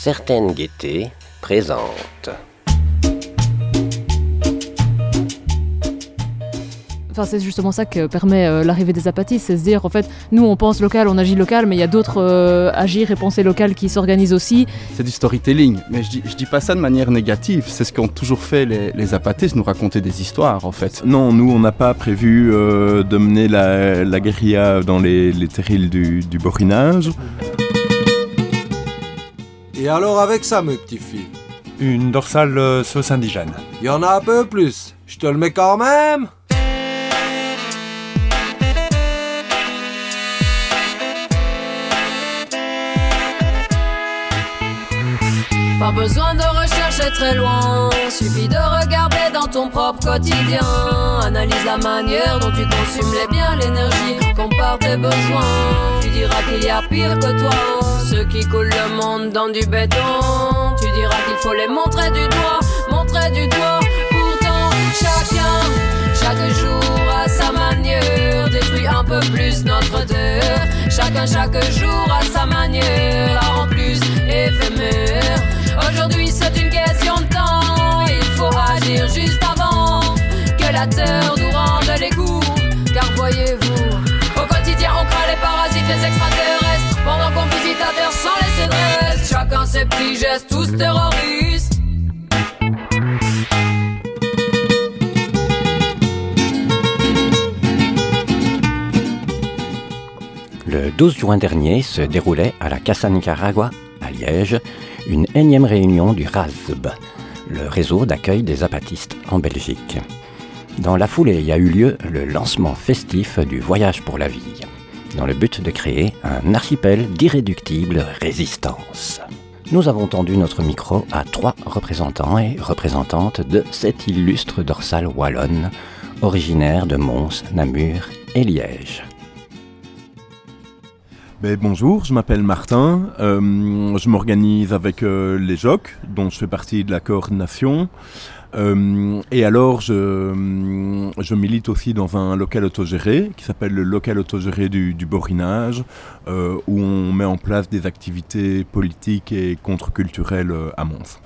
Certaine gaieté présente. c'est justement ça que permet euh, l'arrivée des apatistes, c'est se dire en fait, nous on pense local, on agit local, mais il y a d'autres euh, agir et penser local qui s'organisent aussi. C'est du storytelling, mais je dis, je dis pas ça de manière négative, c'est ce qu'ont toujours fait les, les, apatistes, nous raconter des histoires en fait. Non, nous on n'a pas prévu euh, de mener la, la, guérilla dans les, les terrils du, du borinage. Et alors avec ça mes petits filles Une dorsale sauce indigène. Il y en a un peu plus, je te le mets quand même Pas besoin de rechercher très loin, suffit de regarder dans ton propre quotidien. Analyse la manière dont tu consumes les biens, l'énergie, compare tes besoins. Tu diras qu'il y a pire que toi, dans du béton. Tu diras qu'il faut les montrer du doigt, montrer du doigt. Pourtant, chacun, chaque jour à sa manière, détruit un peu plus notre terre. Chacun, chaque jour à sa manière, la rend plus éphémère. Aujourd'hui c'est une question de temps, il faut agir juste avant que la terre nous rende les coups. Car voyez-vous, quotidien on craint les parasites, les extraterrestres, pendant qu'on visite la terre sans laisser de reste. Chacun ses petits gestes, tous terroristes. Le 12 juin dernier se déroulait à la Casa Nicaragua, à Liège, une énième réunion du RASB, le réseau d'accueil des apatistes en Belgique. Dans la foulée, il y a eu lieu le lancement festif du Voyage pour la vie, dans le but de créer un archipel d'irréductible résistance. Nous avons tendu notre micro à trois représentants et représentantes de cette illustre dorsale wallonne, originaire de Mons, Namur et Liège. Ben, bonjour, je m'appelle Martin, euh, je m'organise avec euh, les JOC, dont je fais partie de la coordination. Euh, et alors, je, je, milite aussi dans un local autogéré qui s'appelle le local autogéré du, du Borinage, où on met en place des activités politiques et contre-culturelles à Mons.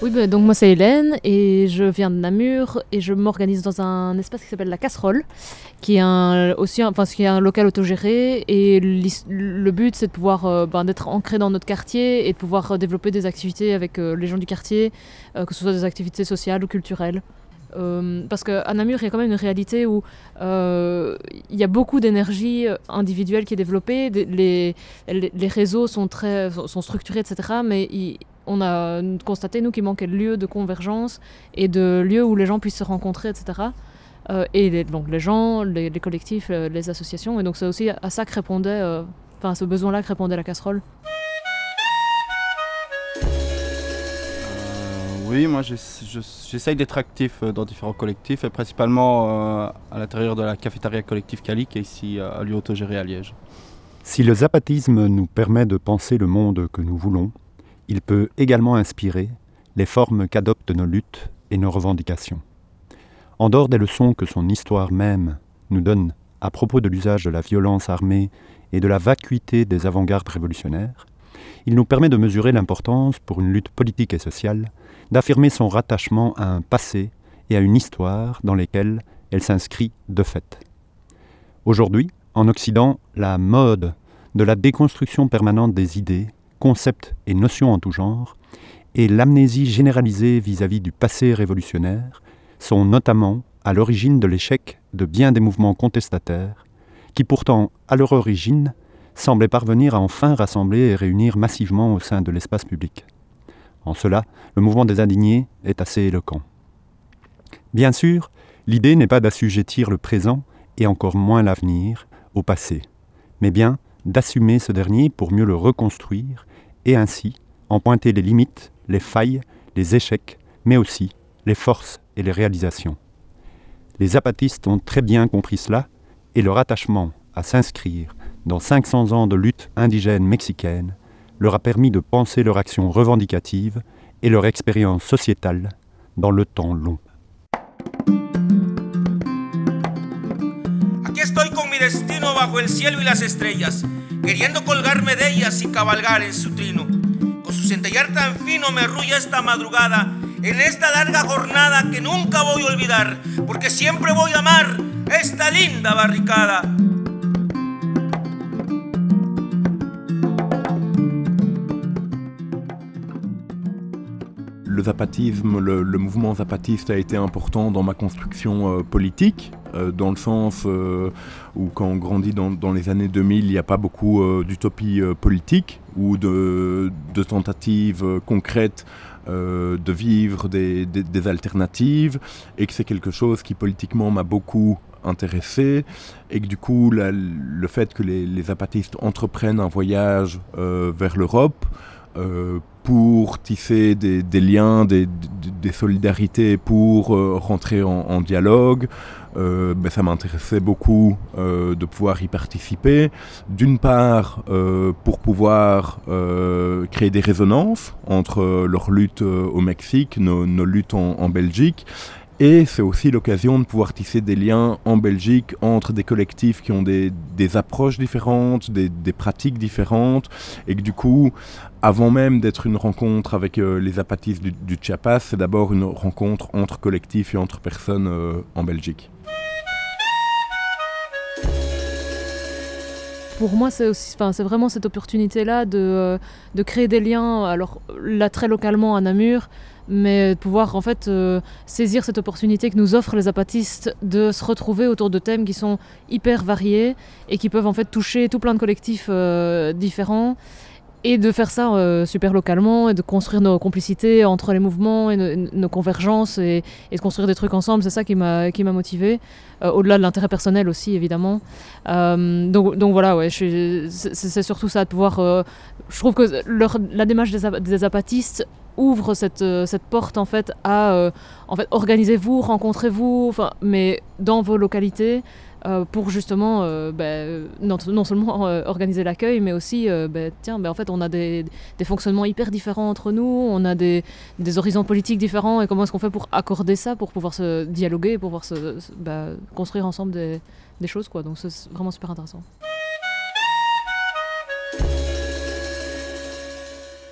Oui, bah, donc moi c'est Hélène et je viens de Namur et je m'organise dans un espace qui s'appelle la Casserole, qui est un, aussi qui est un local autogéré et le but c'est de pouvoir euh, ben, d'être ancré dans notre quartier et de pouvoir euh, développer des activités avec euh, les gens du quartier, euh, que ce soit des activités sociales ou culturelles. Parce qu'à Namur, il y a quand même une réalité où il y a beaucoup d'énergie individuelle qui est développée, les, réseaux sont, très, sont structurés, etc. Mais on a constaté, nous, qu'il manquait de lieux de convergence et de lieux où les gens puissent se rencontrer, etc. Euh, et les, donc les gens, les, les collectifs, euh, les associations. Et donc c'est aussi à ça que répondait, enfin euh, ce besoin-là que répondait la casserole. Oui, moi j'essaye d'être actif dans différents collectifs et principalement euh, à l'intérieur de la cafétéria collective Cali qui est ici à lieu autogéré à Liège. Si le zapatisme nous permet de penser le monde que nous voulons, il peut également inspirer les formes qu'adoptent nos luttes et nos revendications. En dehors des leçons que son histoire même nous donne à propos de l'usage de la violence armée et de la vacuité des avant-gardes révolutionnaires, il nous permet de mesurer l'importance pour une lutte politique et sociale d'affirmer son rattachement à un passé et à une histoire dans lesquelles elle s'inscrit de fait. Aujourd'hui, en Occident, la mode de la déconstruction permanente des idées, concepts et notions en tout genre, et l'amnésie généralisée vis-à-vis -vis du passé révolutionnaire sont notamment à l'origine de l'échec de bien des mouvements contestataires, qui pourtant, à leur origine, semblaient parvenir à enfin rassembler et réunir massivement au sein de l'espace public. En cela, le mouvement des indignés est assez éloquent. Bien sûr, l'idée n'est pas d'assujettir le présent et encore moins l'avenir au passé, mais bien d'assumer ce dernier pour mieux le reconstruire et ainsi en pointer les limites, les failles, les échecs, mais aussi les forces et les réalisations. Les apatistes ont très bien compris cela et leur attachement à s'inscrire dans 500 ans de lutte indigène mexicaine leur a permis de penser leur action revendicative et leur expérience sociétale dans le temps long. Queriendo colgarme de ellas y cabalgar en su trino. Con su centellar tan fino me arrulla esta madrugada, en esta larga jornada que nunca voy a olvidar, porque siempre voy a amar esta linda barricada. Zapatisme, le, mouvement zapatiste a été important dans ma construction euh, politique, euh, dans le sens euh, où quand on grandit dans, les années 2000, il n'y a pas beaucoup d'utopie politique ou de, tentatives concrètes de vivre des, alternatives et que c'est quelque chose qui politiquement m'a beaucoup intéressé et que du coup le fait que les, les, zapatistes entreprennent un voyage vers l'Europe pour tisser des, liens, des, solidarités, pour euh, rentrer en, dialogue. Euh, ben, ça m'intéressait beaucoup de pouvoir y participer. D'une part, pour pouvoir créer des résonances entre leur lutte au Mexique, nos, luttes en Belgique, et c'est aussi l'occasion de pouvoir tisser des liens en Belgique entre des collectifs qui ont des, approches différentes, des, pratiques différentes, et que du coup, avant même d'être une rencontre avec euh, les apatistes du, Chiapas, c'est d'abord une rencontre entre collectifs et entre personnes euh, en Belgique. pour moi, c'est vraiment cette opportunité-là de, euh, de, créer des liens. Alors là, très localement à Namur, mais de pouvoir en fait euh, saisir cette opportunité que nous offrent les apatistes de se retrouver autour de thèmes qui sont hyper variés et qui peuvent en fait toucher tout plein de collectifs euh, différents et de faire ça euh, super localement et de construire nos complicités entre les mouvements et nos, convergences et, de construire des trucs ensemble, c'est ça qui m'a qui motivé au-delà de l'intérêt personnel aussi évidemment. donc, donc voilà ouais, c'est surtout ça de pouvoir. je trouve que la démarche des, des apatistes ouvre cette, euh, cette porte en fait à euh, en fait organisez-vous, rencontrez-vous, mais dans vos localités euh, pour justement ben, non, non, seulement organiser l'accueil, mais aussi ben, tiens, ben, en fait on a des, des, fonctionnements hyper différents entre nous, on a des, des horizons politiques différents et comment est-ce qu'on fait pour accorder ça, pour pouvoir se dialoguer, pour pouvoir se, construire ensemble des, des choses quoi. Donc c'est vraiment super intéressant.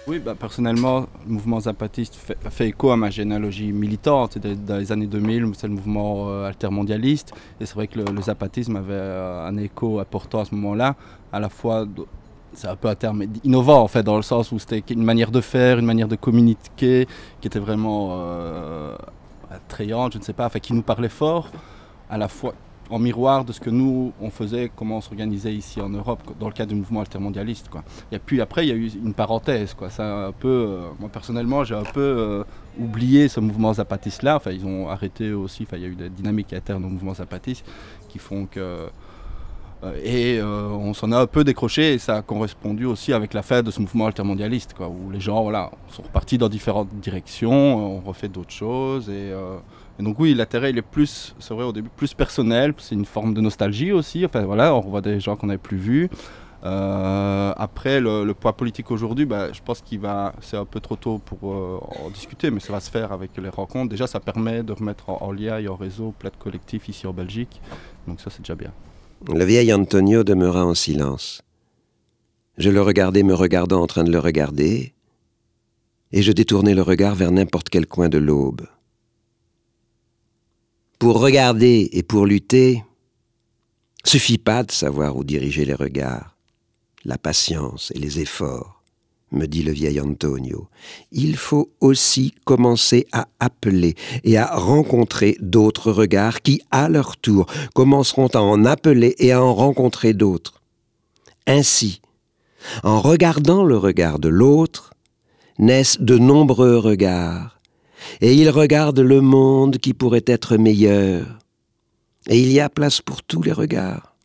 Oui, bah, personnellement, le mouvement zapatiste fait, écho à ma généalogie militante. Dans les années 2000, c'est le mouvement euh, altermondialiste. Et c'est vrai que le, zapatisme avait euh, un écho important à ce moment-là. À la fois, c'est un peu un terme innovant, en fait, dans le sens où c'était une manière de faire, une manière de communiquer qui était vraiment euh, attrayante, je ne sais pas, enfin, qui nous parlait fort. À la fois, en miroir de ce que nous, on faisait, comment on s'organisait ici en Europe, dans le cadre du mouvement altermondialiste. Quoi. Et puis après, il y a eu une parenthèse. Quoi. Ça, un peu, euh, moi, personnellement, j'ai un peu euh, oublié ce mouvement zapatiste-là. Enfin, ils ont arrêté aussi. Enfin, il y a eu des dynamiques internes au mouvement zapatiste qui font que... Euh, et on s'en a un peu décroché et ça a correspondu aussi avec la fin de ce mouvement altermondialiste, quoi, où les gens voilà, sont repartis dans différentes directions, on refait d'autres choses et et donc oui, l'intérêt il est plus, c'est vrai au début, plus personnel, c'est une forme de nostalgie aussi. Enfin voilà, on revoit des gens qu'on n'avait plus vus. Euh, après, le, poids politique aujourd'hui, bah, je pense qu'il va, c'est un peu trop tôt pour euh, en discuter, mais ça va se faire avec les rencontres. Déjà, ça permet de remettre en, lien et en réseau plein de collectifs ici en Belgique. Donc ça, c'est déjà bien. Le vieil Antonio demeura en silence. Je le regardais me regardant en train de le regarder, et je détournais le regard vers n'importe quel coin de l'aube. Pour regarder et pour lutter, suffit pas de savoir où diriger les regards, la patience et les efforts, me dit le vieil Antonio. Il faut aussi commencer à appeler et à rencontrer d'autres regards qui, à leur tour, commenceront à en appeler et à en rencontrer d'autres. Ainsi, en regardant le regard de l'autre, naissent de nombreux regards et il regarde le monde qui pourrait être meilleur. Et il y a place pour tous les regards.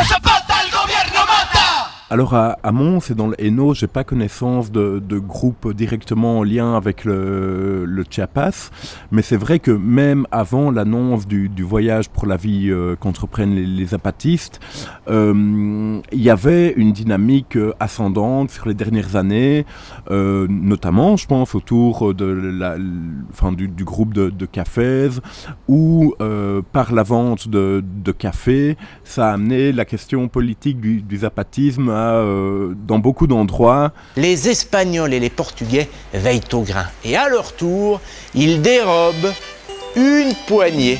los zapatos. Alors à, Mons et dans le Hainaut, j'ai pas connaissance de, de groupes directement en lien avec le, Chiapas, mais c'est vrai que même avant l'annonce du, voyage pour la vie euh, qu'entreprennent les, les apatistes, euh, il y avait une dynamique euh, ascendante sur les dernières années, notamment, je pense, autour de la, enfin, du, groupe de, de cafés, où par la vente de, café, ça a amené la question politique du zapatisme euh, dans beaucoup d'endroits. Les Espagnols et les Portugais veillent au grain. Et à leur tour, ils dérobent une poignée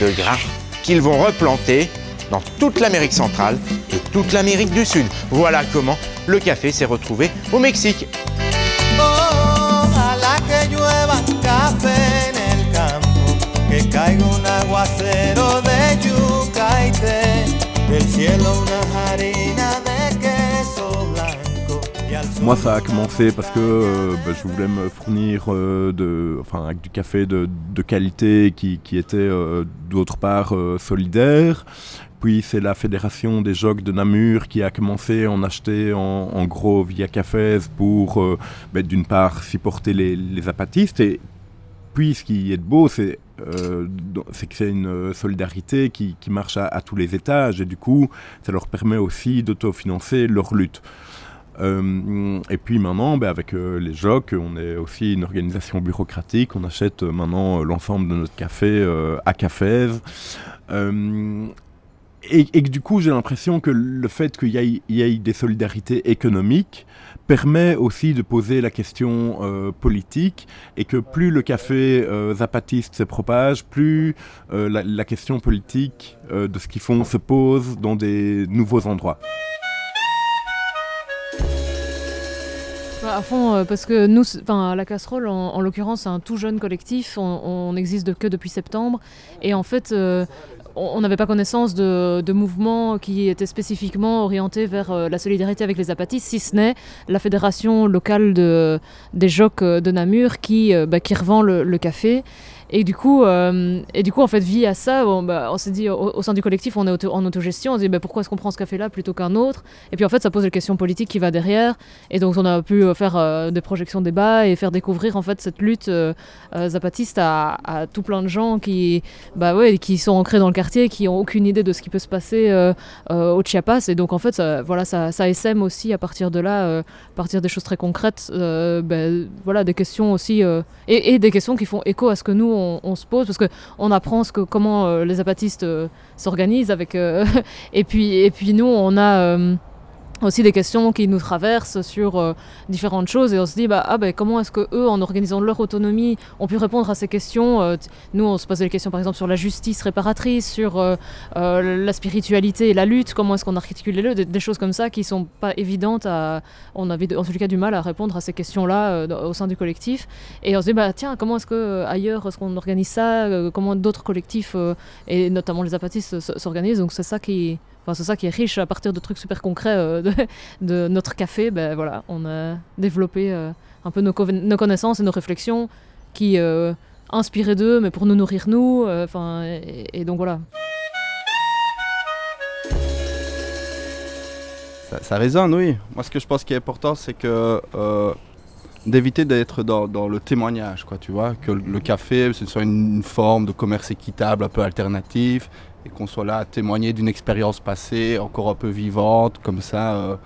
de grains qu'ils vont replanter dans toute l'Amérique centrale et toute l'Amérique du Sud. Voilà comment le café s'est retrouvé au Mexique. Moi, ça a commencé parce que euh, bah, je voulais me fournir euh, de, enfin, avec du café de, qualité qui, était euh, d'autre part solidaire. Puis c'est la fédération des jogs de Namur qui a commencé à en acheter en, gros via Cafés pour bah, d'une part supporter les, apatistes et puis ce qui est beau c'est que c'est une solidarité qui, marche à tous les étages et du coup ça leur permet aussi d'autofinancer leur lutte. Euh, et puis maintenant, ben, avec euh, les JOC, on est aussi une organisation bureaucratique. On achète euh, maintenant l'ensemble de notre café à Cafés. Et, que du coup, j'ai l'impression que le fait qu'il y, ait- des solidarités économiques permet aussi de poser la question politique et que plus le café zapatiste se propage, plus la, question politique de ce qu'ils font se pose dans des nouveaux endroits. À euh, parce que nous, enfin, la casserole, en, en l'occurrence, c'est un tout jeune collectif. On, n'existe que depuis septembre. Et en fait, euh, on n'avait pas connaissance de, de mouvements qui étaient spécifiquement orientés vers euh, la solidarité avec les apatistes, si ce n'est la fédération locale de, des JOC euh, de Namur qui, bah, revend le café. Et du coup, euh, et du coup, en fait, via ça, on, bah, on s'est dit au, sein du collectif, on est en autogestion. On se dit bah, pourquoi est-ce qu'on prend ce café-là plutôt qu'un autre? Et puis en fait, ça pose les questions politiques qui va derrière. Et donc, on a pu euh, faire euh, des projections débats et faire découvrir en fait cette lutte euh, zapatiste à, à tout plein de gens qui, bah ouais, qui sont ancrés dans le quartier, qui ont aucune idée de ce qui peut se passer au Chiapas. Et donc, en fait, ça, voilà, ça, ça SM aussi à partir de là, à partir des choses très concrètes, ben, voilà, des questions aussi et des questions qui font écho à ce que nous on, se pose parce que on apprend ce que comment euh, les apatistes euh, s'organisent avec euh, et puis et puis nous on a aussi des questions qui nous traversent sur euh, différentes choses et on se dit bah ah ben comment est-ce que eux en organisant leur autonomie ont pu répondre à ces questions euh, nous on se posait des questions par exemple sur la justice réparatrice sur euh, la spiritualité et la lutte comment est-ce qu'on articule deux des, des choses comme ça qui sont pas évidentes on avait en tout cas du mal à répondre à ces questions là au sein du collectif et on se dit bah tiens comment est-ce que ailleurs est-ce qu'on organise ça comment d'autres collectifs et notamment les apatistes s'organisent donc c'est ça qui C'est ça qui est riche à partir de trucs super concrets euh, de, notre café. Ben voilà, on a développé euh, un peu nos, co- nos connaissances et nos réflexions qui euh, inspiraient d'eux, mais pour nous nourrir nous. Enfin, et, donc voilà. Ça, résonne, oui. Moi, ce que je pense qui est important, c'est que d'éviter d'être dans, le témoignage, quoi, tu vois, que le, café, ce soit une forme de commerce équitable, un peu alternatif, et qu'on soit là à témoigner d'une expérience passée, encore un peu vivante, comme ça. euh.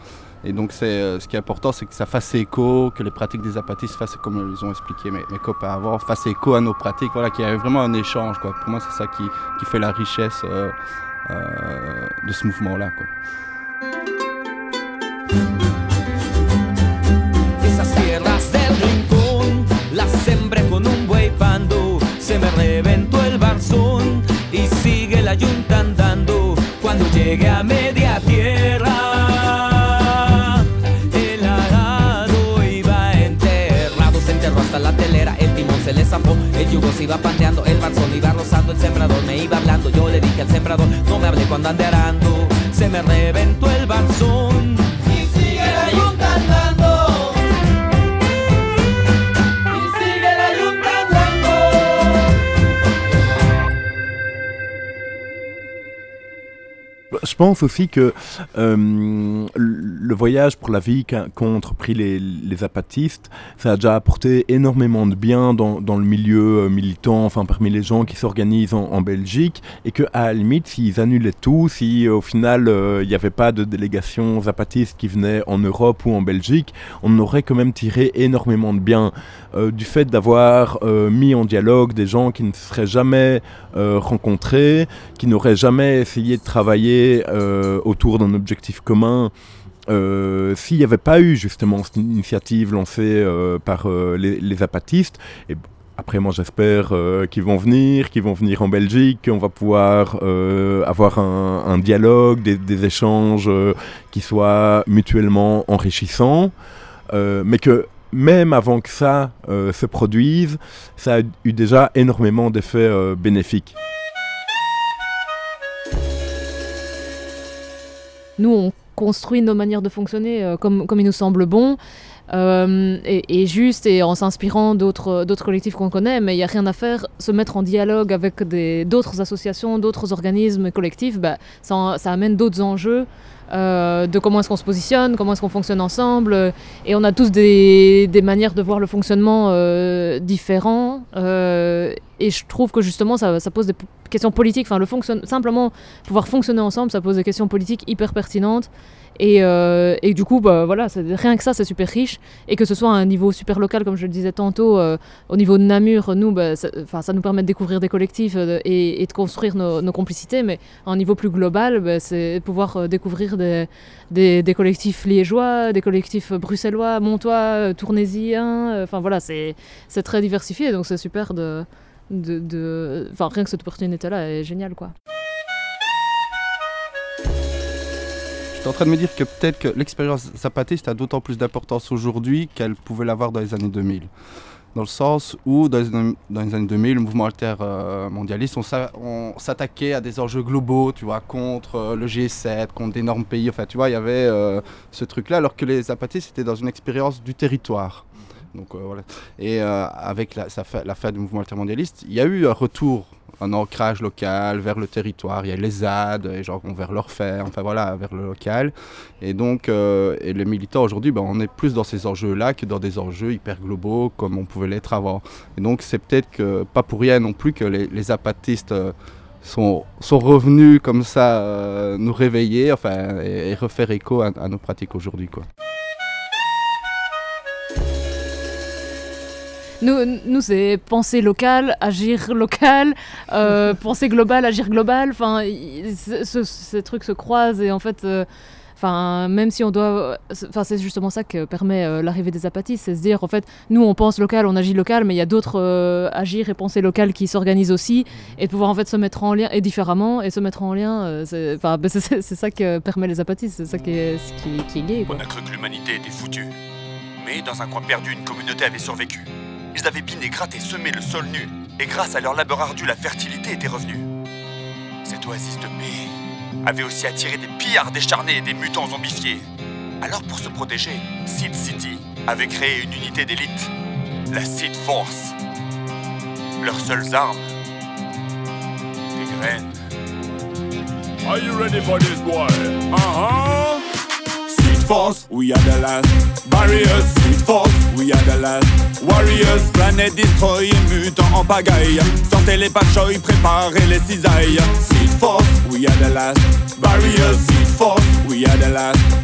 et donc, c'est euh, ce qui est important, c'est que ça fasse écho, que les pratiques des apatistes fassent, comme ils ont expliqué mes, mes copains avant, fassent écho à nos pratiques, voilà, qu'il y ait vraiment un échange. Pour moi, c'est ça qui, fait la richesse euh, de ce mouvement-là. Llegue a media tierra, el arado iba enterrado. Se enterró hasta la telera, el timón se le zafó. El yugo se iba pandeando, el barzón iba rozando. El sembrador me iba hablando. Yo le dije al sembrador, no me hable cuando ande arando. Se me reventó el barzón. Pense aussi que euh, le voyage pour la vie qu'ont entrepris les, les, apatistes, ça a déjà apporté énormément de bien dans, dans le milieu euh, militant, enfin parmi les gens qui s'organisent en, Belgique, et que à la limite, s'ils annulaient tout, si au final il n'y avait pas de délégation zapatiste qui venait en Europe ou en Belgique, on aurait quand même tiré énormément de bien du fait d'avoir mis en dialogue des gens qui ne seraient jamais rencontrés, qui n'auraient jamais essayé de travailler euh, autour d'un objectif commun, euh, s'il n'y avait pas eu justement cette initiative lancée euh, par les, apatistes, et après moi j'espère qu'ils vont venir, qu'ils vont venir en Belgique, qu'on va pouvoir avoir un, dialogue, des, échanges qui soient mutuellement enrichissants, mais que même avant que ça se produise, ça a eu déjà énormément d'effets bénéfiques. nous, on construit nos manières de fonctionner euh, comme, il nous semble bon. Euh, et, juste et en s'inspirant d'autres collectifs qu'on connaît, mais il n'y a rien à faire. Se mettre en dialogue avec d'autres associations, d'autres organismes collectifs, bah, ça, amène d'autres enjeux euh, de comment est-ce qu'on se positionne, comment est-ce qu'on fonctionne ensemble. et on a tous des, manières de voir le fonctionnement euh, différents. Euh, et je trouve que justement, ça, pose des questions politiques. Enfin, le simplement pouvoir fonctionner ensemble, ça pose des questions politiques hyper pertinentes. Et, euh, et, du coup, bah, voilà, rien que ça, c'est super riche. Et que ce soit à un niveau super local, comme je le disais tantôt, euh, au niveau de Namur, nous, bah, ça, ça, nous permet de découvrir des collectifs euh, et, de construire nos, complicités. Mais à un niveau plus global, bah, c'est pouvoir découvrir des, des, collectifs liégeois, des collectifs bruxellois, montois, tournésiens. Enfin voilà, c'est très diversifié. Donc c'est super de. de, de... Enfin, rien que cette opportunité-là est géniale, quoi. Suis en train de me dire que peut-être que l'expérience zapatiste a d'autant plus d'importance aujourd'hui qu'elle pouvait l'avoir dans les années 2000. Dans le sens où, dans les, années 2000, le mouvement alter euh, on s'attaquait à des enjeux globaux, tu vois, contre euh, le G7, contre d'énormes pays. Enfin, tu vois, il y avait euh, ce truc-là, alors que les zapatistes étaient dans une expérience du territoire. Donc, voilà. Et avec la, fin du mouvement altermondialiste, il y a eu un retour un ancrage local vers le territoire. Il y a les ZAD, et gens vont vers leur enfin voilà, vers le local. Et donc, euh, et les militants aujourd'hui, ben, on est plus dans ces enjeux-là que dans des enjeux hyper globaux comme on pouvait l'être avant. Et donc, c'est peut-être que, pas pour rien non plus que les, apatistes. Euh, sont, sont, revenus comme ça euh, nous réveiller enfin, et, refaire écho à, à nos pratiques aujourd'hui. quoi. Nous, c'est penser local, agir local, euh, penser global, agir global. Enfin, ces trucs se croisent et en fait. Euh, enfin, même si on doit, enfin, c'est justement ça que permet euh, l'arrivée des apatistes, c'est se dire en fait, nous on pense local, on agit local, mais il y a d'autres agir et penser local qui s'organisent aussi et de pouvoir en fait se mettre en lien et différemment et se mettre en lien, c'est, ben, c'est, ça que permet les apatistes, c'est ça qui est, qui, qui est gay. On a cru que l'humanité était foutue, mais dans un coin perdu, une communauté avait survécu. Ils avaient biné, gratté, semé le sol nu, et grâce à leur labeur ardu, la fertilité était revenue. Cette oasis de paix avait aussi attiré des pillards décharnés et des mutants zombifiés. Alors pour se protéger, Seed City avait créé une unité d'élite, la Seed Force. Leurs seules armes, des graines. Are you ready for this boy? Uh-huh. Seed Force, we are the last. Barriers, Seed Force, we are the last. Warriors, planète destroy, mutant en pagaille. Sortez les patchoy, préparez les cisailles. Seed force, we are the last. Barriers, seed force, we are.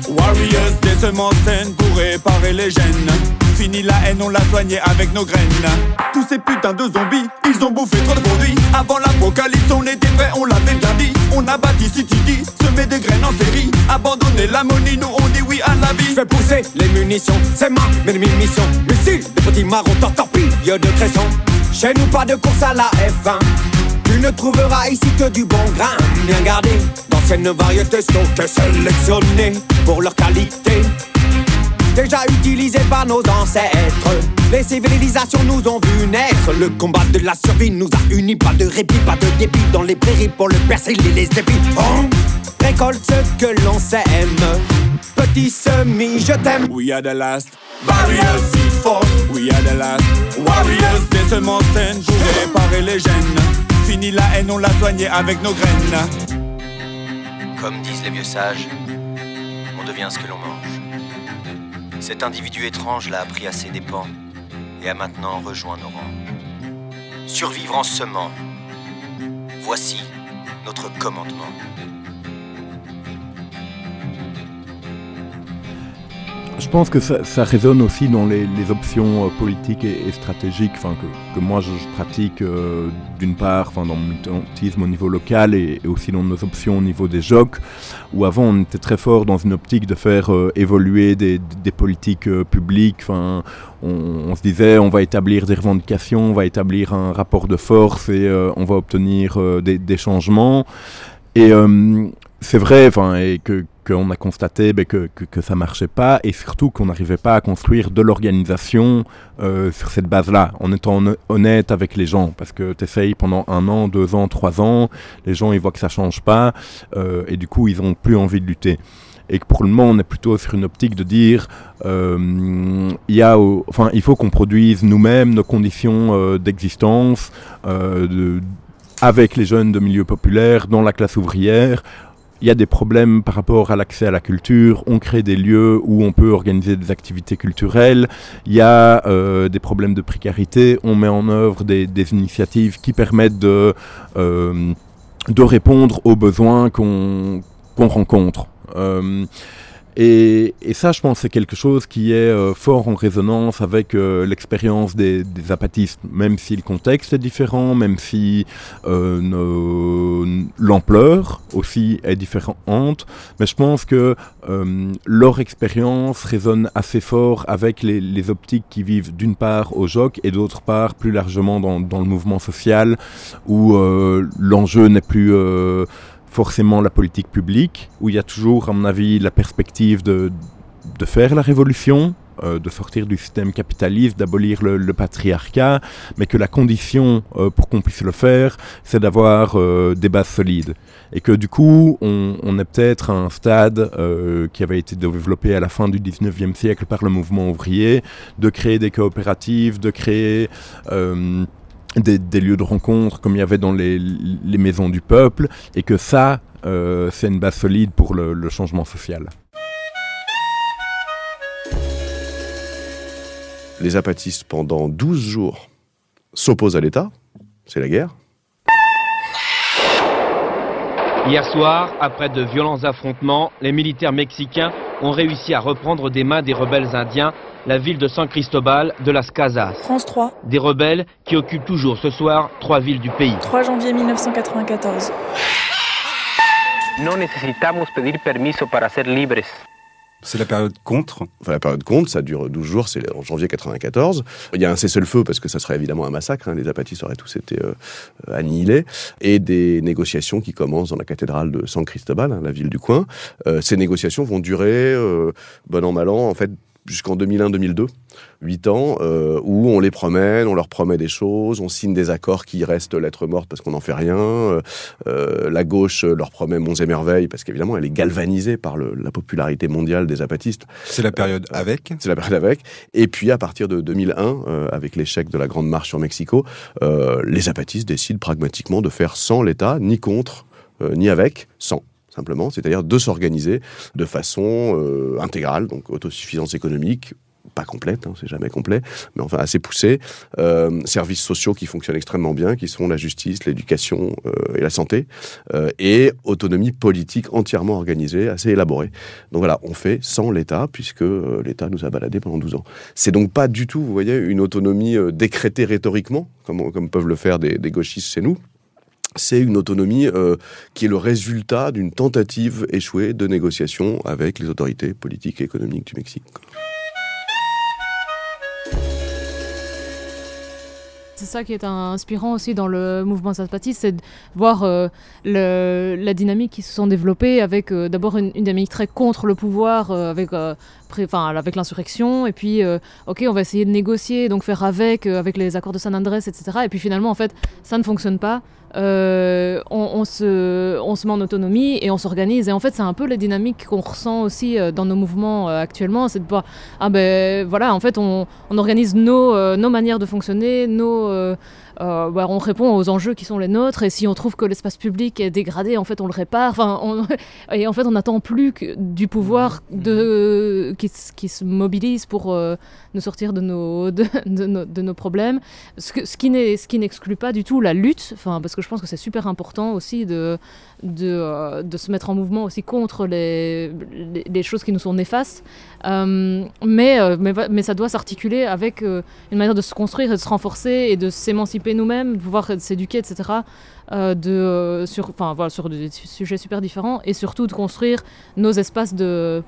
Warriors, des semences saines pour réparer les gènes. Fini la haine, on l'a soigné avec nos graines. Tous ces putains de zombies, ils ont bouffé trop de produits. Avant l'apocalypse, on était prêts, on l'avait bien dit. On a bâti City, semé des graines en série. Abandonner la monnaie, nous on dit oui à la vie. Je vais pousser les munitions, c'est ma mission. Missile, des petits marrons, torpille de cresson. Chez nous, pas de course à la F1. Tu ne trouveras ici que du bon grain, bien gardé. D'anciennes variétés sont que sélectionnées pour leur qualité déjà utilisé par nos ancêtres. Les civilisations nous ont vu naître. Le combat de la survie nous a unis. Pas de répit, pas de dépit dans les prairies pour le persil et les épis. On récolte ce que l'on sème. Petit semis, je t'aime. We are the last. Barriers, seed force, we are the last. Warriors, des semences saines pour réparer les gènes. Fini la haine, on l'a soigné avec nos graines. Comme disent les vieux sages, on devient ce que l'on mange. Cet individu étrange l'a appris à ses dépens et a maintenant rejoint nos rangs. Survivre en semant, voici notre commandement. Je pense que ça, ça résonne aussi dans les, les options euh, politiques et, stratégiques que, que moi je, pratique euh, d'une part dans le militantisme au niveau local et, et, aussi dans nos options au niveau des JOC, où avant on était très fort dans une optique de faire euh, évoluer des, des politiques euh, publiques. On, on, se disait on va établir des revendications, on va établir un rapport de force et euh, on va obtenir euh, des, des, changements. Et c'est vrai, enfin, et que qu'on a constaté ben, que, que, que, ça marchait pas et surtout qu'on n'arrivait pas à construire de l'organisation euh, sur cette base-là, en étant honnête avec les gens, parce que tu essayes pendant un an, deux ans, trois ans, les gens ils voient que ça change pas euh, et du coup ils ont plus envie de lutter. Et que pour le moment on est plutôt sur une optique de dire euh, y a, enfin, il faut qu'on produise nous-mêmes nos conditions euh, d'existence de, avec les jeunes de milieux populaires, dans la classe ouvrière, il y a des problèmes par rapport à l'accès à la culture, on crée des lieux où on peut organiser des activités culturelles, il y a euh, des problèmes de précarité, on met en œuvre des, des initiatives qui permettent de, euh, de répondre aux besoins qu'on qu rencontre. Euh, et, ça, je pense, c'est quelque chose qui est euh, fort en résonance avec euh, l'expérience des, des, même si le contexte est différent, même si euh, l'ampleur aussi est différente. Mais je pense que leur expérience résonne assez fort avec les, optiques qui vivent d'une part au JOC et d'autre part plus largement dans, le mouvement social, où l'enjeu n'est plus forcément la politique publique, où il y a toujours, à mon avis, la perspective de, faire la révolution, euh, de sortir du système capitaliste, d'abolir le, patriarcat, mais que la condition euh, pour qu'on puisse le faire, c'est d'avoir euh, des bases solides. Et que du coup, on, on est peut-être à un stade qui avait été développé à la fin du 19e siècle par le mouvement ouvrier, de créer des coopératives, de créer des, des, lieux de rencontre comme il y avait dans les, les maisons du peuple, et que ça, euh, c'est une base solide pour le, le, changement social. Les apatistes, pendant 12 jours, s'opposent à l'État, c'est la guerre. Hier soir, après de violents affrontements, les militaires mexicains ont réussi à reprendre des mains des rebelles indiens la ville de San Cristobal de las Casas. France 3. Des rebelles qui occupent toujours ce soir trois villes du pays. 3 janvier 1994. No necesitamos pedir permiso para ser libres. C'est la période contre Enfin, la période contre, ça dure 12 jours, c'est en janvier 94. Il y a un cessez-le-feu parce que ça serait évidemment un massacre, hein, les apatistes auraient tous été euh, annihilés, et des négociations qui commencent dans la cathédrale de San Cristobal, hein, la ville du coin. Euh, ces négociations vont durer, euh, bon an, mal an, en fait, jusqu'en 2001-2002, 8 ans, euh, où on les promène, on leur promet des choses, on signe des accords qui restent lettres mortes parce qu'on n'en fait rien. Euh, la gauche leur promet monts et merveilles parce qu'évidemment elle est galvanisée par le, la popularité mondiale des apatistes. C'est la période euh, avec C'est la période avec. Et puis à partir de 2001, euh, avec l'échec de la Grande Marche sur Mexico, euh, les apatistes décident pragmatiquement de faire sans l'État, ni contre, ni avec, sans simplement, c'est-à-dire de s'organiser de façon euh, intégrale, donc autosuffisance économique, pas complète, hein, c'est jamais complet, mais enfin assez poussé, euh, services sociaux qui fonctionnent extrêmement bien, qui sont la justice, l'éducation euh, et la santé, euh, et autonomie politique entièrement organisée, assez élaborée. Donc voilà, on fait sans l'État, puisque euh, l'État nous a baladé pendant 12 ans. C'est donc pas du tout, vous voyez, une autonomie décrétée rhétoriquement, comme, peuvent le faire des, gauchistes chez nous, c'est une autonomie qui est le résultat d'une tentative échouée de négociation avec les autorités politiques et économiques du Mexique. C'est ça qui est inspirant aussi dans le mouvement zapatiste, c'est de voir euh, la dynamique qui se sont développées avec euh, d'abord une, dynamique très contre le pouvoir, euh, avec, avec l'insurrection, et puis ok, on va essayer de négocier, donc faire avec, avec les accords de San Andrés, etc. Et puis finalement, en fait, ça ne fonctionne pas. Euh, on, se, on se met en autonomie et on s'organise. Et en fait, c'est un peu la dynamique qu'on ressent aussi euh, dans nos mouvements euh, actuellement. C'est de pas, ah ben voilà, en fait, on, on organise nos, nos manières de fonctionner, nos, euh, bah, on répond aux enjeux qui sont les nôtres et si on trouve que l'espace public est dégradé, en fait on le répare. Enfin, on- et en fait on n'attend plus que du pouvoir de, qui, s- qui se mobilise pour euh, nous sortir de nos, de, de nos, de nos problèmes. Ce, que- ce qui n'est- ce qui n'exclut pas du tout la lutte, enfin, parce que je pense que c'est super important aussi de, de, euh, de se mettre en mouvement aussi contre les, les, les choses qui nous sont néfastes. Euh, mais, mais, mais ça doit s'articuler avec une manière de se construire et de se renforcer et de s'émanciper nous-mêmes, de pouvoir s'éduquer, etc. euh, de, euh, sur, voilà, sur des sujets super différents et surtout de construire nos espaces de,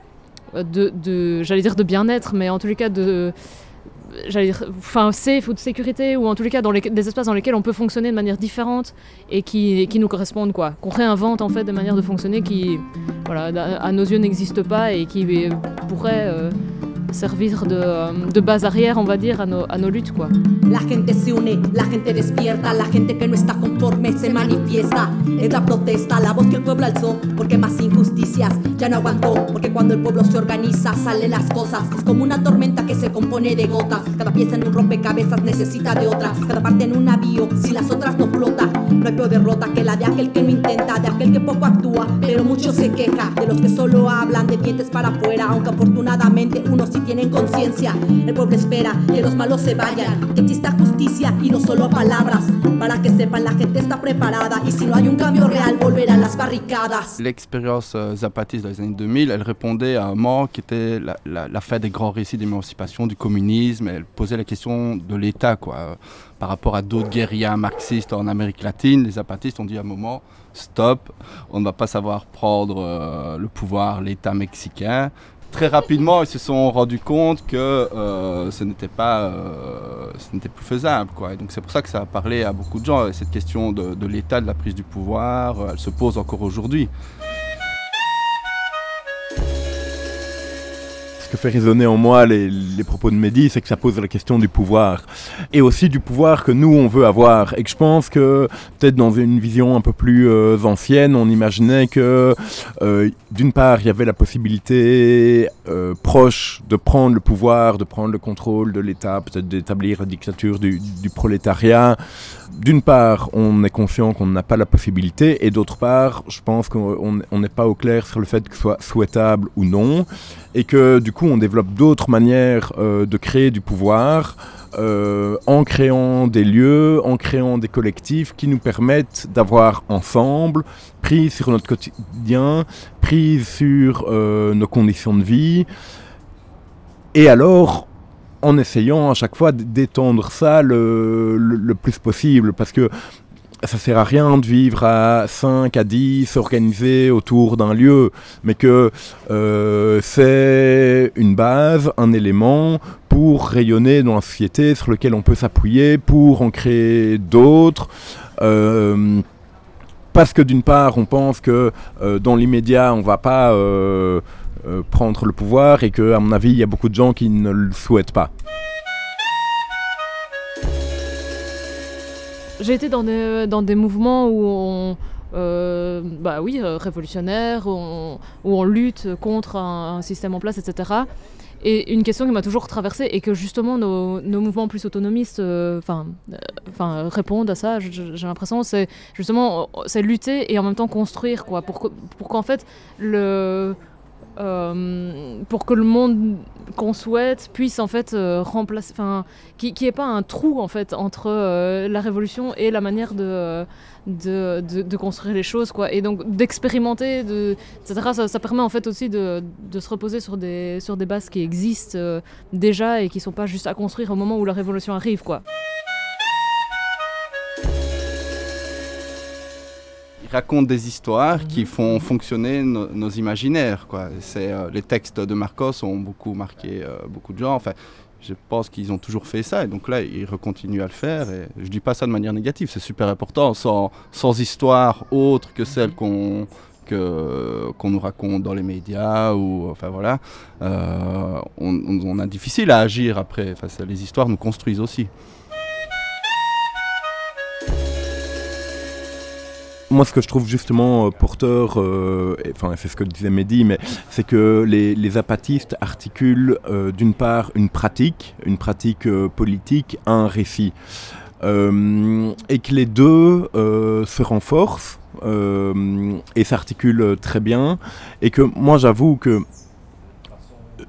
de, de j'allais dire de bien-être, mais en tous les cas de j'allais enfin, safe ou de sécurité, ou en tous les cas dans les, des espaces dans lesquels on peut fonctionner de manière différente et qui, et qui nous correspondent, quoi. Qu'on réinvente en fait des manières de fonctionner qui, voilà, à, nos yeux n'existent pas et qui euh, pourraient servir de, euh, de base arrière, on va dire, à nos, à nos luttes, quoi. La gente se une, la gente despierta, la gente que no está conforme se manifiesta. Es la protesta, la voz que el pueblo alzó, porque más injusticias ya no aguantó. Porque cuando el pueblo se organiza, salen las cosas. Es como una tormenta que se compone de gotas. Cada pieza en un rompecabezas necesita de otras. Cada parte en un navío, si las otras no flota. No hay peor derrota que la de aquel que no intenta, de aquel que poco actúa, pero mucho se queja. De los que solo hablan de dientes para afuera, aunque afortunadamente unos sí tienen conciencia. El pueblo espera que los malos se vayan, que exista justicia y no solo palabras. Para que sepan, la gente está preparada y si no hay un cambio real, volver a las barricadas. L'expérience euh, zapatiste dans les années 2000, elle répondait à un manque qui était la, la, la fête des grands récits d'émancipation, du communisme. Elle posait la question de l'État, Par rapport à d'autres guérillas marxistes en Amérique latine, les zapatistes ont dit à un moment stop, on ne va pas savoir prendre euh, le pouvoir, l'État mexicain. Très rapidement, ils se sont rendus compte que euh, ce n'était pas, euh, ce n'était plus faisable, quoi. Donc c'est pour ça que ça a parlé à beaucoup de gens. Et cette question de, de l'État, de la prise du pouvoir, euh, elle se pose encore aujourd'hui. Que fait résonner en moi les, propos de Mehdi, c'est que ça pose la question du pouvoir. Et aussi du pouvoir que nous, on veut avoir. Et que je pense que, peut-être dans une vision un peu plus euh, ancienne, on imaginait que, euh, d'une part, il y avait la possibilité euh, proche de prendre le pouvoir, de prendre le contrôle de l'État, peut-être d'établir la dictature du, prolétariat. D'une part, on est conscient qu'on n'a pas la possibilité, et d'autre part, je pense qu'on on n'est pas au clair sur le fait que ce soit souhaitable ou non, et que du coup, on développe d'autres manières euh, de créer du pouvoir. euh, en créant des lieux, en créant des collectifs qui nous permettent d'avoir ensemble, prise sur notre quotidien, prise sur euh, nos conditions de vie, et alors en essayant à chaque fois d'étendre ça le, le- plus possible, parce que ça sert à rien de vivre à 5, à 10, organisés autour d'un lieu, mais que euh, c'est une base, un élément pour rayonner dans la société sur lequel on peut s'appuyer, pour en créer d'autres. Euh, parce que d'une part, on pense que euh, dans l'immédiat, on va pas prendre le pouvoir et que, à mon avis, il y a beaucoup de gens qui ne le souhaitent pas. J'ai été dans des, mouvements où euh, bah oui, euh, où on, lutte contre un, système en place, etc. Et une question qui m'a toujours traversée et que justement nos, mouvements plus autonomistes euh, enfin, euh, répondent à ça, j'ai l'impression, c'est justement lutter et en même temps construire, quoi, pour, pour qu'en fait le. Euh, pour que le monde qu'on souhaite puisse en fait euh, remplacer, enfin, qui qui ait pas un trou en fait entre euh, la révolution et la manière de, de, construire les choses quoi, et donc d'expérimenter, de, etc. Ça, permet en fait aussi de, de se reposer sur des sur des bases qui existent déjà et qui sont pas juste à construire au moment où la révolution arrive quoi. Racontent des histoires qui font fonctionner no- nos imaginaires. Quoi. C'est, euh, les textes de Marcos ont beaucoup marqué euh, beaucoup de gens. Enfin, je pense qu'ils ont toujours fait ça et donc là, ils continuent à le faire. Et je dis pas ça de manière négative, c'est super important. Sans, sans histoire autre que celle qu'on que- qu'on nous raconte dans les médias ou enfin voilà, euh, on, on- on a difficile à agir après. Enfin, les histoires nous construisent aussi. Moi, ce que je trouve justement euh, porteur, euh, enfin, c'est ce que disait Mehdi, mais c'est que les, zapatistes articulent euh, d'une part une pratique, une pratique politique, un récit. et que les deux se renforcent et s'articulent très bien. Et que moi, j'avoue que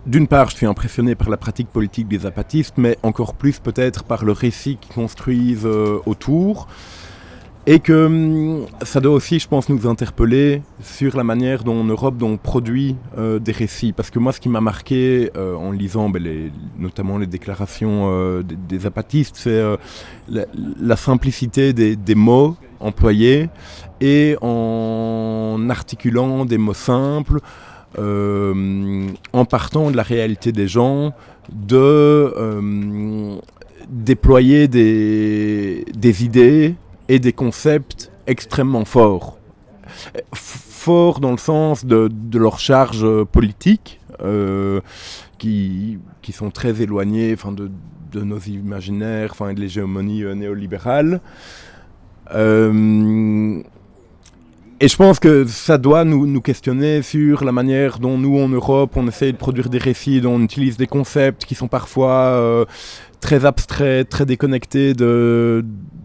d'une part, je suis impressionné par la pratique politique des zapatistes, mais encore plus peut-être par le récit qu'ils construisent autour. Et que hum, ça doit aussi, je pense, nous interpeller sur la manière dont en Europe on produit euh, des récits. Parce que moi, ce qui m'a marqué euh, en lisant ben, notamment les déclarations euh, des, zapatistes, c'est la, simplicité des, mots employés et en articulant des mots simples, en partant de la réalité des gens, de déployer des, des idées et des concepts extrêmement forts. Forts dans le sens de, leur charge politique, euh, qui, qui sont très éloignés enfin, de, de nos imaginaires enfin, et de l'hégémonie euh, néolibérale. Euh, et je pense que ça doit nous, nous questionner sur la manière dont nous, en Europe, on essaye de produire des récits, dont on utilise des concepts qui sont parfois euh, très abstraits, très déconnectés de,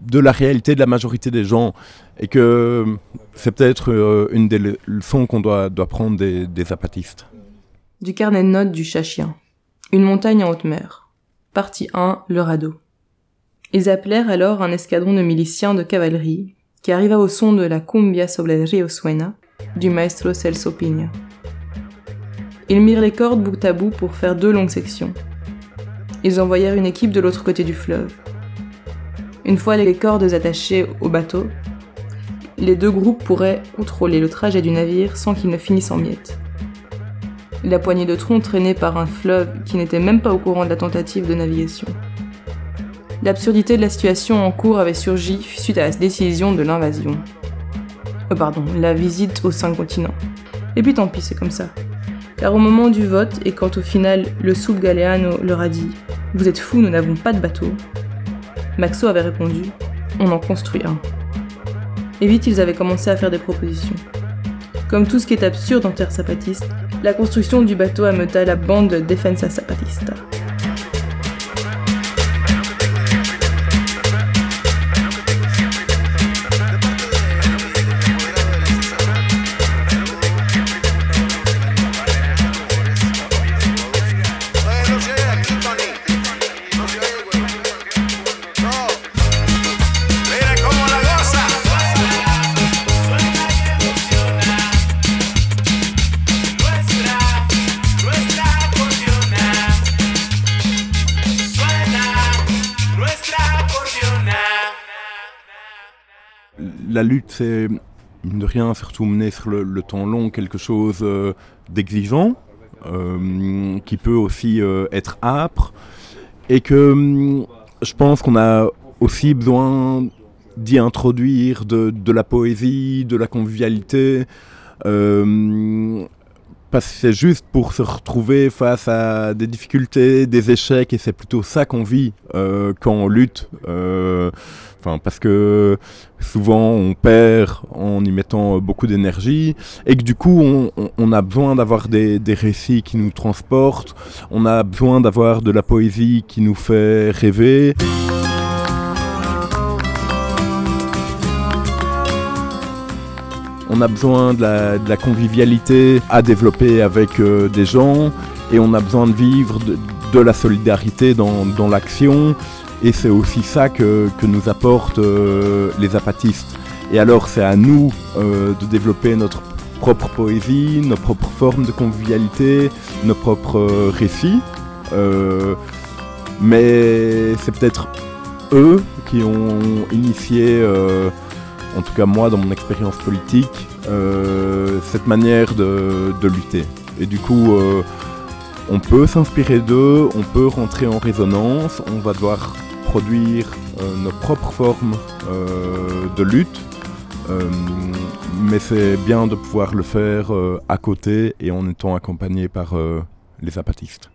de la réalité de la majorité des gens. Et que c'est peut-être euh, une des le- leçons qu'on doit, doit prendre des, des. Du carnet de notes du chat-chien. Une montagne en haute mer. Partie 1, le radeau. Ils appelèrent alors un escadron de miliciens de cavalerie qui arriva au son de la cumbia sobre el río Suena du maestro Celso Piña. Ils mirent les cordes bout à bout pour faire deux longues sections. Ils envoyèrent une équipe de l'autre côté du fleuve. Une fois les cordes attachées au bateau, les deux groupes pourraient contrôler le trajet du navire sans qu'il ne finisse en miettes. La poignée de troncs traînée par un fleuve qui n'était même pas au courant de la tentative de navigation. L'absurdité de la situation en cours avait surgi suite à la décision de l'invasion. Euh, pardon, la visite aux cinq continents. Et puis tant pis, c'est comme ça. Car au moment du vote, et quand au final le sub Galeano leur a dit Vous êtes fous, nous n'avons pas de bateau, Maxo avait répondu On en construit un. Et vite, ils avaient commencé à faire des propositions. Comme tout ce qui est absurde en terre zapatiste, la construction du bateau ameuta la bande Defensa Zapatista. La lutte, c'est, de rien, surtout mener sur le, temps long quelque chose euh, d'exigeant, euh, qui peut aussi euh, être âpre, et que hum, je pense qu'on a aussi besoin d'y introduire de, la poésie, de la convivialité, parce que c'est juste pour se retrouver face à des difficultés, des échecs, et c'est plutôt ça qu'on vit euh, quand on lutte. euh, Enfin, parce que souvent on perd en y mettant beaucoup d'énergie et que du coup on, on- on a besoin d'avoir des, des récits qui nous transportent, on a besoin d'avoir de la poésie qui nous fait rêver. On a besoin de la, convivialité à développer avec euh, des gens et on a besoin de vivre de, la solidarité dans, l'action et c'est aussi ça que, nous apportent euh, les apatistes. Et alors c'est à nous euh, de développer notre propre poésie, nos propres formes de convivialité, nos propres récits. Mais c'est peut-être eux qui ont initié, en tout cas moi dans mon expérience politique, euh, cette manière de, de lutter. Et du coup, euh, on peut s'inspirer d'eux, on peut rentrer en résonance, on va devoir produire euh, nos propres formes euh, de lutte, mais c'est bien de pouvoir le faire à côté et en étant accompagné par les zapatistes.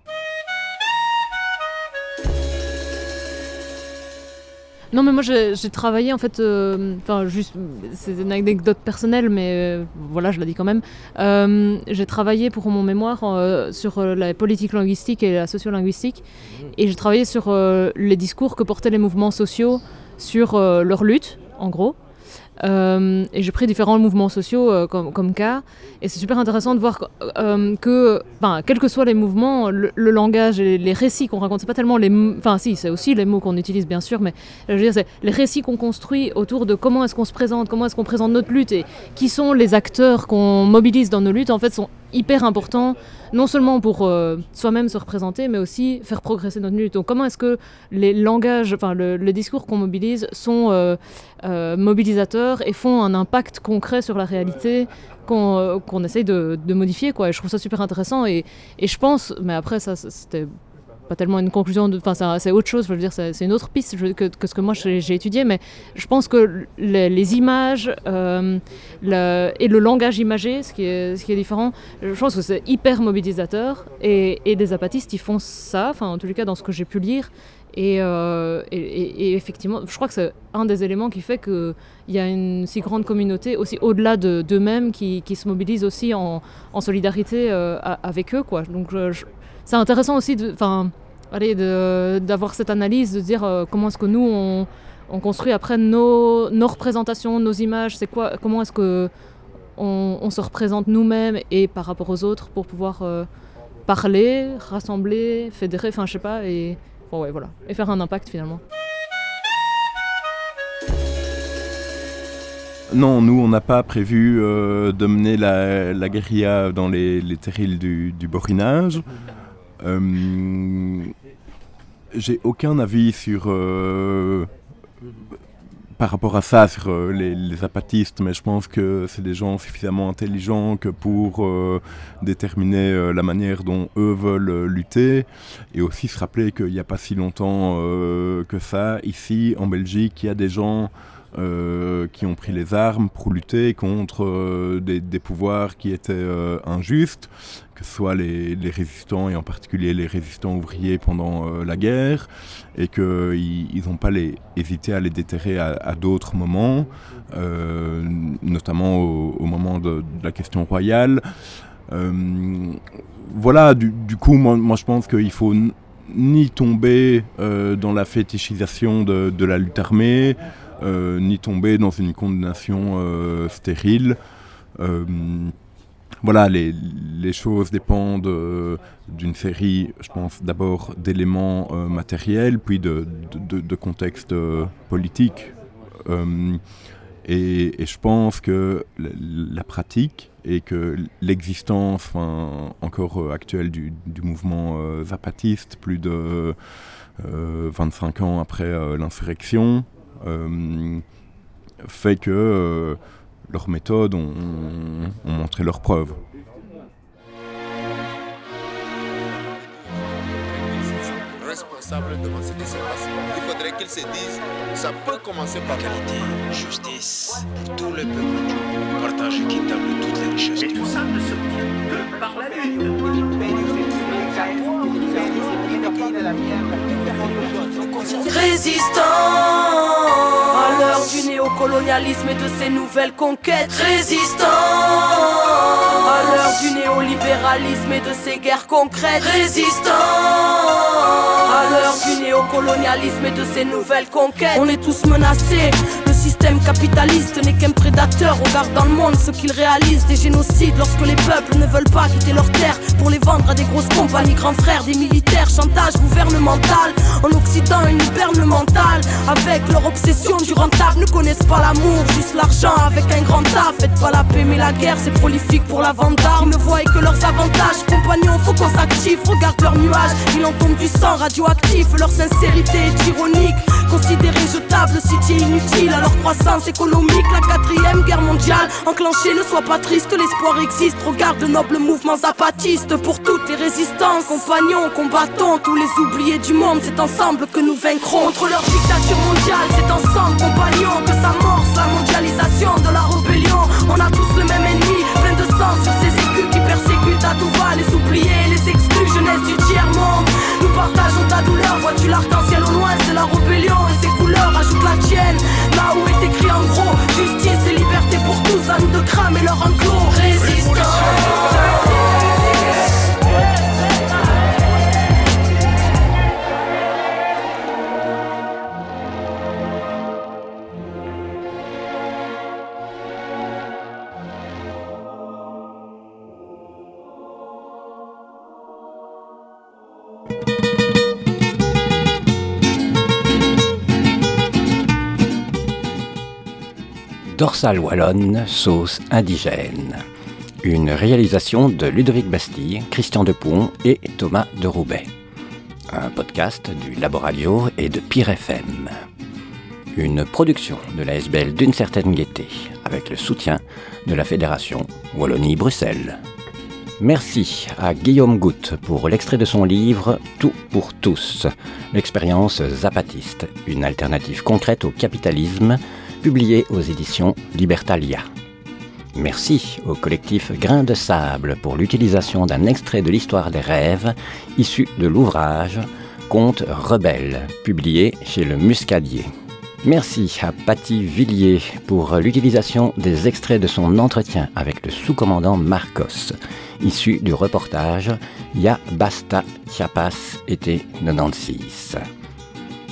Non, mais moi j'ai travaillé en fait, euh, enfin juste, c'est une anecdote personnelle, mais euh, voilà, je la dis quand même. Euh, j'ai travaillé pour mon mémoire sur la politique linguistique et la sociolinguistique, et j'ai travaillé sur les discours que portaient les mouvements sociaux sur leur lutte, en gros. Euh, et j'ai pris différents mouvements sociaux euh, comme, comme cas. Et c'est super intéressant de voir euh, que, quels que soient les mouvements, le, langage et les récits qu'on raconte, c'est pas tellement les. Enfin, si, c'est aussi les mots qu'on utilise, bien sûr, mais je veux dire, c'est les récits qu'on construit autour de comment est-ce qu'on se présente, comment est-ce qu'on présente notre lutte et qui sont les acteurs qu'on mobilise dans nos luttes, en fait, sont hyper importants, non seulement pour euh, soi-même se représenter, mais aussi faire progresser notre lutte. Donc, comment est-ce que les langages, enfin, le, discours qu'on mobilise sont euh, euh, mobilisateurs et font un impact concret sur la réalité qu'on qu'on essaye de, de modifier, quoi. Et je trouve ça super intéressant et, et je pense, mais après, ça, c'était tellement une conclusion, enfin c'est- autre chose, je veux dire, c'est une autre piste que, que ce que moi j'ai étudié, mais je pense que les, images euh, et le langage imagé, ce qui est, ce qui est différent, je pense que c'est hyper mobilisateur et, et les apatistes ils font ça, enfin en tous les cas dans ce que j'ai pu lire. Et, euh, effectivement, je crois que c'est un des éléments qui fait qu'il y a une si grande communauté, aussi au-delà de- d'eux-mêmes, qui, qui se mobilise aussi en, en solidarité euh, avec eux. Quoi. Donc c'est intéressant aussi de- d'avoir cette analyse, de dire euh, comment est-ce que nous, on, on construit après nos, représentations, nos images, c'est quoi, comment est-ce que on, on se représente nous-mêmes et par rapport aux autres pour pouvoir euh, parler, rassembler, fédérer, enfin je sais pas, et, bon, ouais, voilà, et faire un impact finalement. Non, nous, on n'a pas prévu euh, de mener la, la guérilla dans les, terrils du, borinage. J'ai aucun avis sur. euh, par rapport à ça, sur euh, les, les apatistes, mais je pense que c'est des gens suffisamment intelligents que pour euh, déterminer la manière dont eux veulent lutter, et aussi se rappeler qu'il n'y a pas si longtemps que ça, ici en Belgique, il y a des gens qui ont pris les armes pour lutter contre des, pouvoirs qui étaient injustes, soit les, résistants et en particulier les résistants ouvriers pendant euh, la guerre, et qu'ils n'ont pas hésité à les déterrer à, d'autres moments, euh, notamment au, moment de, la question royale. Euh, voilà, du, coup, moi, je pense qu'il faut ni tomber dans la fétichisation de, la lutte armée, ni tomber dans une condamnation stérile. Voilà, les, les choses dépendent euh, d'une série, je pense d'abord d'éléments euh, matériels, puis de, de, de- contexte euh, politique. Et, je pense que la, pratique et que l'existence enfin, encore actuelle du, du mouvement zapatiste, plus de euh, 25 ans après l'insurrection, fait que leurs méthodes ont, ont montré leurs preuves. responsable devant ce qui se passe. Il faudrait qu'ils se disent, ça peut commencer par Égalité, justice pour tout le peuple du partage équitable de toutes les richesses. Et tout ça ne se que par la du néocolonialisme et de ses nouvelles conquêtes. Résistants à l'heure du néolibéralisme et de ses guerres concrètes. Résistants à l'heure du néocolonialisme et de ses nouvelles conquêtes. On est tous menacés. Système capitaliste n'est qu'un prédateur. Regarde dans le monde ce qu'il réalise des génocides lorsque les peuples ne veulent pas quitter leurs terres pour les vendre à des grosses compagnies, grands frères, des militaires, chantage gouvernemental. En Occident, une hiberne mentale avec leur obsession du rentable. Ne connaissent pas l'amour, juste l'argent avec un grand A. Faites pas la paix, mais la guerre c'est prolifique pour la vente d'armes. Ne voient que leurs avantages. Compagnons, faut qu'on s'active. Regarde leurs nuages, il en tombe du sang radioactif. Leur sincérité est ironique. Considérés jetables, cité inutile leur croissance économique. La quatrième guerre mondiale enclenchée, ne sois pas triste, l'espoir existe. Regarde de nobles mouvements zapatistes pour toutes les résistances. Compagnons, combattons, tous les oubliés du monde, c'est ensemble que nous vaincrons. Contre leur dictature mondiale, c'est ensemble, compagnons, que s'amorce la mondialisation de la rébellion. On a tous le même ennemi, plein de sang sur ces écus qui persécutent à tout va les oubliés, les exclus, jeunesse du tiers-monde. Nous partageons ta douleur, vois-tu l'arc-en-ciel au loin, c'est la rébellion et ses ajoute la tienne. Là où est écrit en gros, justice et liberté pour tous, à nous de cramer leur enclos. Résistants. Dorsale wallonne, sauce indigène. Une réalisation de Ludovic Bastille, Christian Depont et Thomas de Roubaix. Un podcast du Laboradio et de Pire FM. Une production de la SBL d'une certaine gaieté, avec le soutien de la Fédération Wallonie-Bruxelles. Merci à Guillaume Goutte pour l'extrait de son livre Tout pour tous, l'expérience zapatiste, une alternative concrète au capitalisme, publié aux éditions Libertalia. Merci au collectif Grain de Sable pour l'utilisation d'un extrait de l'histoire des rêves issu de l'ouvrage Conte rebelle, publié chez le Muscadier. Merci à Patty Villiers pour l'utilisation des extraits de son entretien avec le sous-commandant Marcos, issu du reportage Ya Basta Chiapas été 96.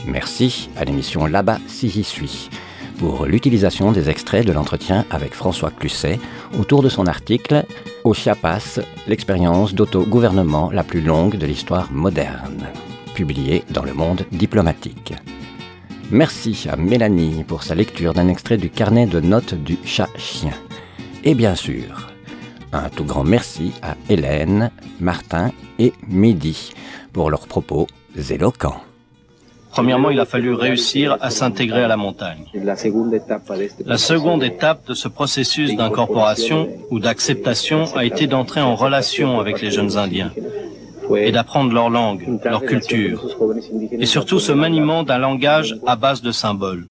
Merci à l'émission Là-bas si j'y suis pour l'utilisation des extraits de l'entretien avec François Clusset autour de son article Au Chiapas, l'expérience d'autogouvernement la plus longue de l'histoire moderne, publié dans le monde diplomatique. Merci à Mélanie pour sa lecture d'un extrait du carnet de notes du chat-chien. Et bien sûr, un tout grand merci à Hélène, Martin et Mehdi pour leurs propos éloquents. Premièrement, il a fallu réussir à s'intégrer à la montagne. La seconde étape de ce processus d'incorporation ou d'acceptation a été d'entrer en relation avec les jeunes Indiens et d'apprendre leur langue, leur culture, et surtout ce maniement d'un langage à base de symboles.